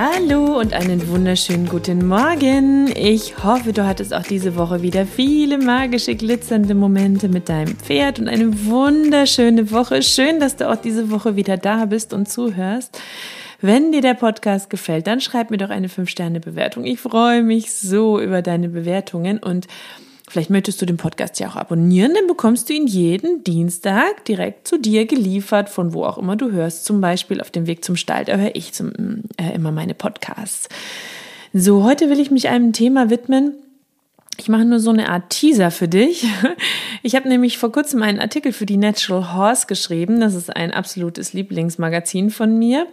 Hallo und einen wunderschönen guten Morgen. Ich hoffe, du hattest auch diese Woche wieder viele magische, glitzernde Momente mit deinem Pferd und eine wunderschöne Woche. Schön, dass du auch diese Woche wieder da bist und zuhörst. Wenn dir der Podcast gefällt, dann schreib mir doch eine 5-Sterne-Bewertung. Ich freue mich so über deine Bewertungen und Vielleicht möchtest du den Podcast ja auch abonnieren, dann bekommst du ihn jeden Dienstag direkt zu dir geliefert, von wo auch immer du hörst. Zum Beispiel auf dem Weg zum Stall, da höre ich zum, äh, immer meine Podcasts. So, heute will ich mich einem Thema widmen, ich mache nur so eine Art Teaser für dich. Ich habe nämlich vor kurzem einen Artikel für die Natural Horse geschrieben. Das ist ein absolutes Lieblingsmagazin von mir.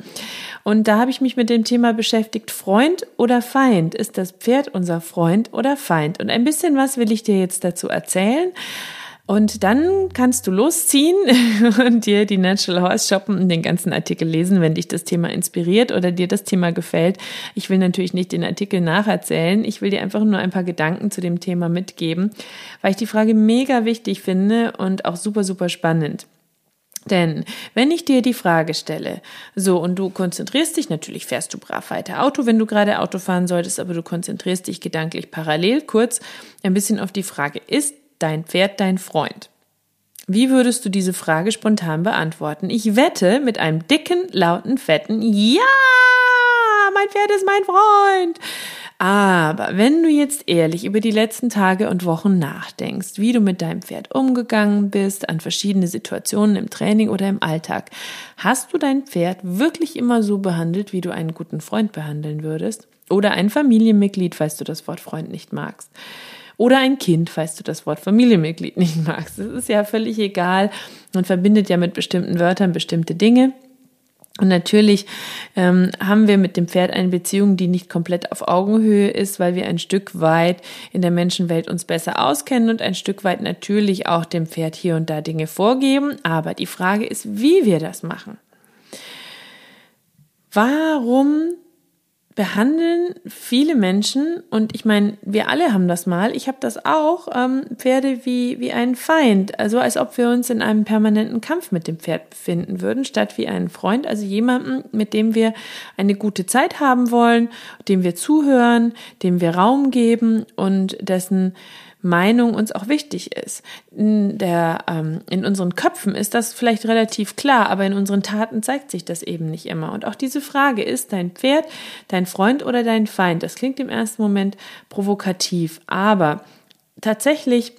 Und da habe ich mich mit dem Thema beschäftigt, Freund oder Feind? Ist das Pferd unser Freund oder Feind? Und ein bisschen was will ich dir jetzt dazu erzählen. Und dann kannst du losziehen und dir die Natural Horse shoppen und den ganzen Artikel lesen, wenn dich das Thema inspiriert oder dir das Thema gefällt. Ich will natürlich nicht den Artikel nacherzählen. Ich will dir einfach nur ein paar Gedanken zu dem Thema mitgeben, weil ich die Frage mega wichtig finde und auch super, super spannend. Denn wenn ich dir die Frage stelle, so und du konzentrierst dich, natürlich fährst du brav weiter Auto, wenn du gerade Auto fahren solltest, aber du konzentrierst dich gedanklich parallel kurz ein bisschen auf die Frage, ist dein Pferd dein Freund? Wie würdest du diese Frage spontan beantworten? Ich wette mit einem dicken, lauten, fetten Ja, mein Pferd ist mein Freund. Aber wenn du jetzt ehrlich über die letzten Tage und Wochen nachdenkst, wie du mit deinem Pferd umgegangen bist, an verschiedene Situationen im Training oder im Alltag, hast du dein Pferd wirklich immer so behandelt, wie du einen guten Freund behandeln würdest? Oder ein Familienmitglied, falls du das Wort Freund nicht magst? Oder ein Kind, falls du das Wort Familienmitglied nicht magst. Das ist ja völlig egal. Man verbindet ja mit bestimmten Wörtern bestimmte Dinge. Und natürlich ähm, haben wir mit dem Pferd eine Beziehung, die nicht komplett auf Augenhöhe ist, weil wir ein Stück weit in der Menschenwelt uns besser auskennen und ein Stück weit natürlich auch dem Pferd hier und da Dinge vorgeben. Aber die Frage ist, wie wir das machen. Warum behandeln viele Menschen, und ich meine, wir alle haben das mal, ich habe das auch, ähm, Pferde wie, wie einen Feind, also als ob wir uns in einem permanenten Kampf mit dem Pferd befinden würden, statt wie einen Freund, also jemanden, mit dem wir eine gute Zeit haben wollen, dem wir zuhören, dem wir Raum geben und dessen Meinung uns auch wichtig ist. In, der, ähm, in unseren Köpfen ist das vielleicht relativ klar, aber in unseren Taten zeigt sich das eben nicht immer. Und auch diese Frage, ist dein Pferd dein Freund oder dein Feind? Das klingt im ersten Moment provokativ, aber tatsächlich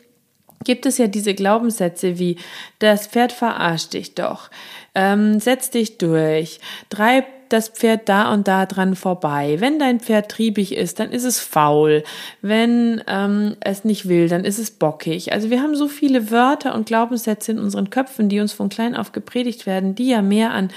gibt es ja diese Glaubenssätze wie, das Pferd verarscht dich doch, ähm, setz dich durch, treib das Pferd da und da dran vorbei. Wenn dein Pferd triebig ist, dann ist es faul. Wenn ähm, es nicht will, dann ist es bockig. Also wir haben so viele Wörter und Glaubenssätze in unseren Köpfen, die uns von klein auf gepredigt werden, die ja mehr an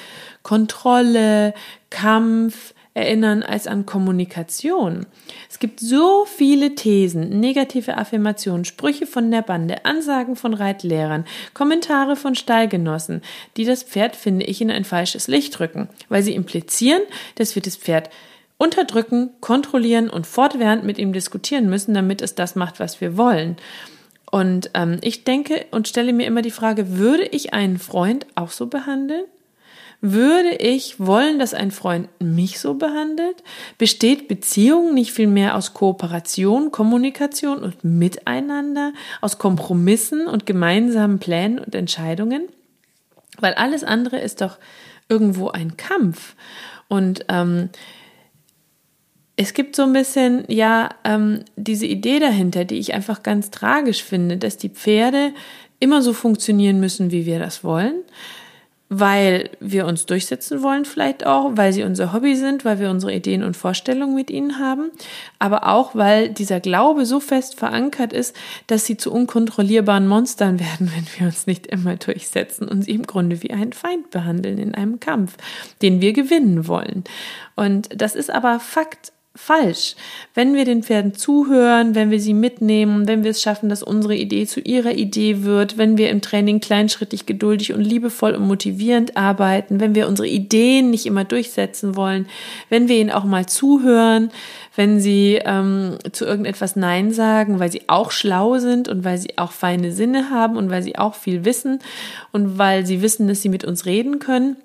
Kontrolle, Kampf, erinnern als an Kommunikation. Es gibt so viele Thesen, negative Affirmationen, Sprüche von der Bande, Ansagen von Reitlehrern, Kommentare von Stallgenossen, die das Pferd, finde ich, in ein falsches Licht rücken, weil sie implizieren, dass wir das Pferd unterdrücken, kontrollieren und fortwährend mit ihm diskutieren müssen, damit es das macht, was wir wollen. Und ähm, ich denke und stelle mir immer die Frage, würde ich einen Freund auch so behandeln? Würde ich wollen, dass ein Freund mich so behandelt? Besteht Beziehung nicht vielmehr aus Kooperation, Kommunikation und Miteinander, aus Kompromissen und gemeinsamen Plänen und Entscheidungen? Weil alles andere ist doch irgendwo ein Kampf. Und ähm, es gibt so ein bisschen, ja, ähm, diese Idee dahinter, die ich einfach ganz tragisch finde, dass die Pferde immer so funktionieren müssen, wie wir das wollen weil wir uns durchsetzen wollen, vielleicht auch, weil sie unser Hobby sind, weil wir unsere Ideen und Vorstellungen mit ihnen haben, aber auch, weil dieser Glaube so fest verankert ist, dass sie zu unkontrollierbaren Monstern werden, wenn wir uns nicht immer durchsetzen und sie im Grunde wie einen Feind behandeln in einem Kampf, den wir gewinnen wollen. Und das ist aber Fakt falsch. Wenn wir den Pferden zuhören, wenn wir sie mitnehmen, wenn wir es schaffen, dass unsere Idee zu ihrer Idee wird, wenn wir im Training kleinschrittig, geduldig und liebevoll und motivierend arbeiten, wenn wir unsere Ideen nicht immer durchsetzen wollen, wenn wir ihnen auch mal zuhören, wenn sie ähm, zu irgendetwas Nein sagen, weil sie auch schlau sind und weil sie auch feine Sinne haben und weil sie auch viel wissen und weil sie wissen, dass sie mit uns reden können,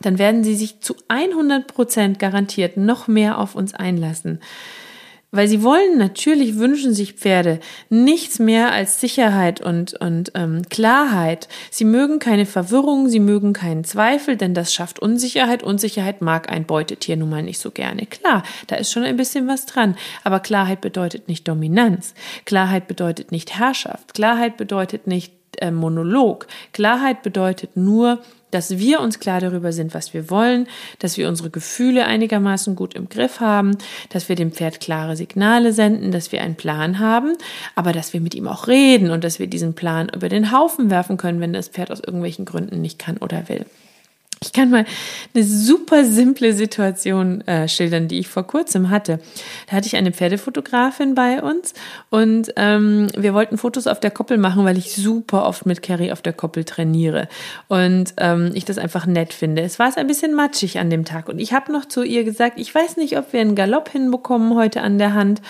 dann werden sie sich zu 100 Prozent garantiert noch mehr auf uns einlassen. Weil sie wollen, natürlich wünschen sich Pferde nichts mehr als Sicherheit und, und ähm, Klarheit. Sie mögen keine Verwirrung, sie mögen keinen Zweifel, denn das schafft Unsicherheit. Unsicherheit mag ein Beutetier nun mal nicht so gerne. Klar, da ist schon ein bisschen was dran. Aber Klarheit bedeutet nicht Dominanz. Klarheit bedeutet nicht Herrschaft. Klarheit bedeutet nicht äh, Monolog. Klarheit bedeutet nur, dass wir uns klar darüber sind, was wir wollen, dass wir unsere Gefühle einigermaßen gut im Griff haben, dass wir dem Pferd klare Signale senden, dass wir einen Plan haben, aber dass wir mit ihm auch reden und dass wir diesen Plan über den Haufen werfen können, wenn das Pferd aus irgendwelchen Gründen nicht kann oder will. Ich kann mal eine super simple Situation äh, schildern, die ich vor kurzem hatte. Da hatte ich eine Pferdefotografin bei uns und ähm, wir wollten Fotos auf der Koppel machen, weil ich super oft mit Carrie auf der Koppel trainiere und ähm, ich das einfach nett finde. Es war es ein bisschen matschig an dem Tag und ich habe noch zu ihr gesagt, ich weiß nicht, ob wir einen Galopp hinbekommen heute an der Hand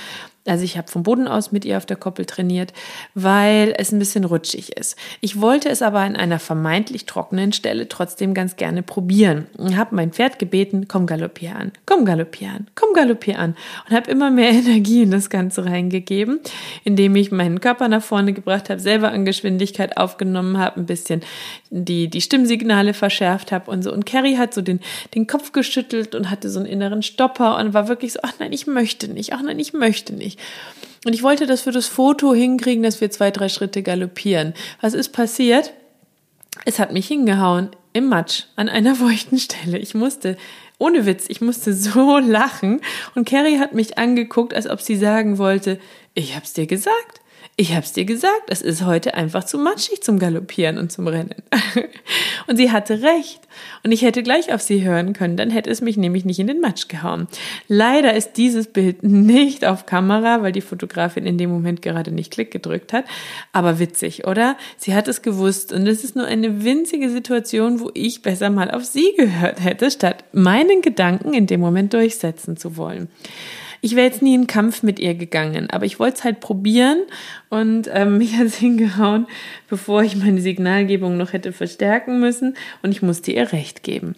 also ich habe vom Boden aus mit ihr auf der Koppel trainiert, weil es ein bisschen rutschig ist. Ich wollte es aber an einer vermeintlich trockenen Stelle trotzdem ganz gerne probieren und habe mein Pferd gebeten, komm galoppier an, komm galoppier an, komm galoppier an und habe immer mehr Energie in das Ganze reingegeben, indem ich meinen Körper nach vorne gebracht habe, selber an Geschwindigkeit aufgenommen habe, ein bisschen die, die Stimmsignale verschärft habe und so. Und Carrie hat so den, den Kopf geschüttelt und hatte so einen inneren Stopper und war wirklich so, ach nein, ich möchte nicht, ach nein, ich möchte nicht. Und ich wollte das für das Foto hinkriegen, dass wir zwei, drei Schritte galoppieren. Was ist passiert? Es hat mich hingehauen im Matsch an einer feuchten Stelle. Ich musste, ohne Witz, ich musste so lachen. Und Carrie hat mich angeguckt, als ob sie sagen wollte, ich hab's dir gesagt ich hab's dir gesagt, es ist heute einfach zu matschig zum Galoppieren und zum Rennen. und sie hatte recht. Und ich hätte gleich auf sie hören können, dann hätte es mich nämlich nicht in den Matsch gehauen. Leider ist dieses Bild nicht auf Kamera, weil die Fotografin in dem Moment gerade nicht Klick gedrückt hat. Aber witzig, oder? Sie hat es gewusst und es ist nur eine winzige Situation, wo ich besser mal auf sie gehört hätte, statt meinen Gedanken in dem Moment durchsetzen zu wollen ich wäre jetzt nie in Kampf mit ihr gegangen, aber ich wollte es halt probieren und ähm, mich hat hingehauen, bevor ich meine Signalgebung noch hätte verstärken müssen und ich musste ihr recht geben.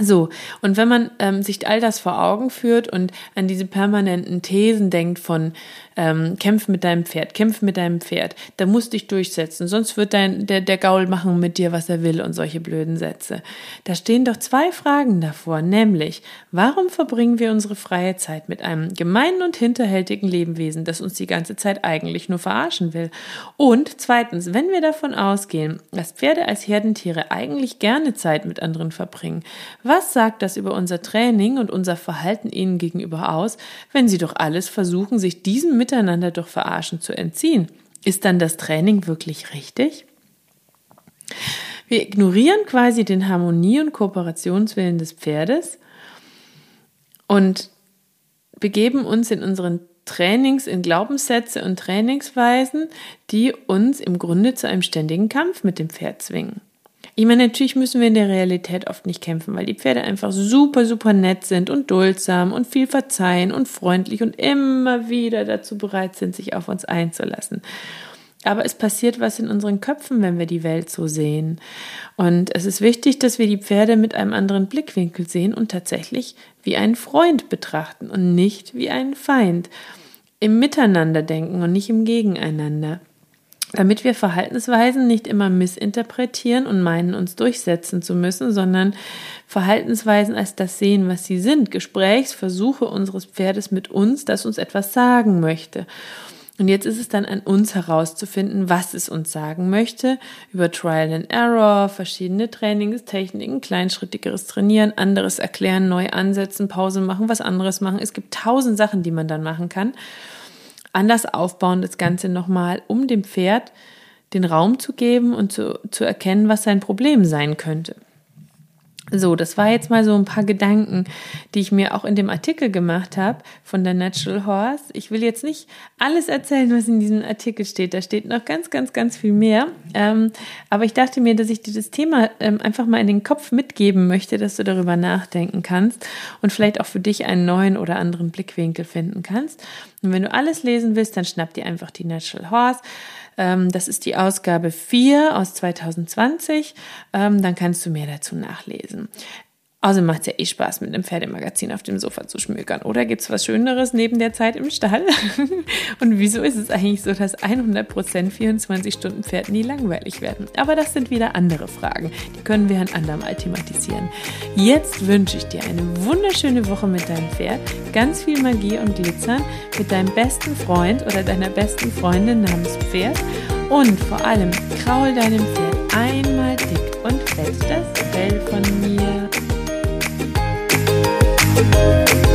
So, und wenn man ähm, sich all das vor Augen führt und an diese permanenten Thesen denkt von ähm, kämpf mit deinem Pferd, kämpf mit deinem Pferd, da musst dich durchsetzen, sonst wird dein, der, der Gaul machen mit dir, was er will und solche blöden Sätze. Da stehen doch zwei Fragen davor, nämlich, warum verbringen wir unsere freie Zeit mit einem gemeinen und hinterhältigen Lebewesen, das uns die ganze Zeit eigentlich nur verarschen will? Und zweitens, wenn wir davon ausgehen, dass Pferde als Herdentiere eigentlich gerne Zeit mit anderen verbringen, was sagt das über unser Training und unser Verhalten ihnen gegenüber aus, wenn sie doch alles versuchen, sich diesem mit Miteinander durch Verarschen zu entziehen. Ist dann das Training wirklich richtig? Wir ignorieren quasi den Harmonie- und Kooperationswillen des Pferdes und begeben uns in unseren Trainings in Glaubenssätze und Trainingsweisen, die uns im Grunde zu einem ständigen Kampf mit dem Pferd zwingen. Ich meine, natürlich müssen wir in der Realität oft nicht kämpfen, weil die Pferde einfach super, super nett sind und duldsam und viel verzeihen und freundlich und immer wieder dazu bereit sind, sich auf uns einzulassen. Aber es passiert was in unseren Köpfen, wenn wir die Welt so sehen. Und es ist wichtig, dass wir die Pferde mit einem anderen Blickwinkel sehen und tatsächlich wie einen Freund betrachten und nicht wie einen Feind. Im Miteinander denken und nicht im Gegeneinander damit wir Verhaltensweisen nicht immer missinterpretieren und meinen, uns durchsetzen zu müssen, sondern Verhaltensweisen als das sehen, was sie sind, Gesprächsversuche unseres Pferdes mit uns, das uns etwas sagen möchte. Und jetzt ist es dann an uns herauszufinden, was es uns sagen möchte über Trial and Error, verschiedene Trainingstechniken, kleinschrittigeres Trainieren, anderes erklären, neu ansetzen, Pause machen, was anderes machen. Es gibt tausend Sachen, die man dann machen kann. Anders aufbauen das Ganze nochmal, um dem Pferd den Raum zu geben und zu, zu erkennen, was sein Problem sein könnte. So, das war jetzt mal so ein paar Gedanken, die ich mir auch in dem Artikel gemacht habe von der Natural Horse. Ich will jetzt nicht alles erzählen, was in diesem Artikel steht. Da steht noch ganz, ganz, ganz viel mehr. Ähm, aber ich dachte mir, dass ich dir das Thema ähm, einfach mal in den Kopf mitgeben möchte, dass du darüber nachdenken kannst und vielleicht auch für dich einen neuen oder anderen Blickwinkel finden kannst. Und wenn du alles lesen willst, dann schnapp dir einfach die Natural Horse. Ähm, das ist die Ausgabe 4 aus 2020. Ähm, dann kannst du mehr dazu nachlesen. Außerdem macht es ja eh Spaß, mit einem Pferdemagazin auf dem Sofa zu schmökern. Oder gibt es was Schöneres neben der Zeit im Stall? Und wieso ist es eigentlich so, dass 100% 24 Stunden Pferd nie langweilig werden? Aber das sind wieder andere Fragen. Die können wir ein andermal thematisieren. Jetzt wünsche ich dir eine wunderschöne Woche mit deinem Pferd, ganz viel Magie und Glitzern, mit deinem besten Freund oder deiner besten Freundin namens Pferd und vor allem kraul deinem Pferd einmal dick und fett das Fell von mir. Música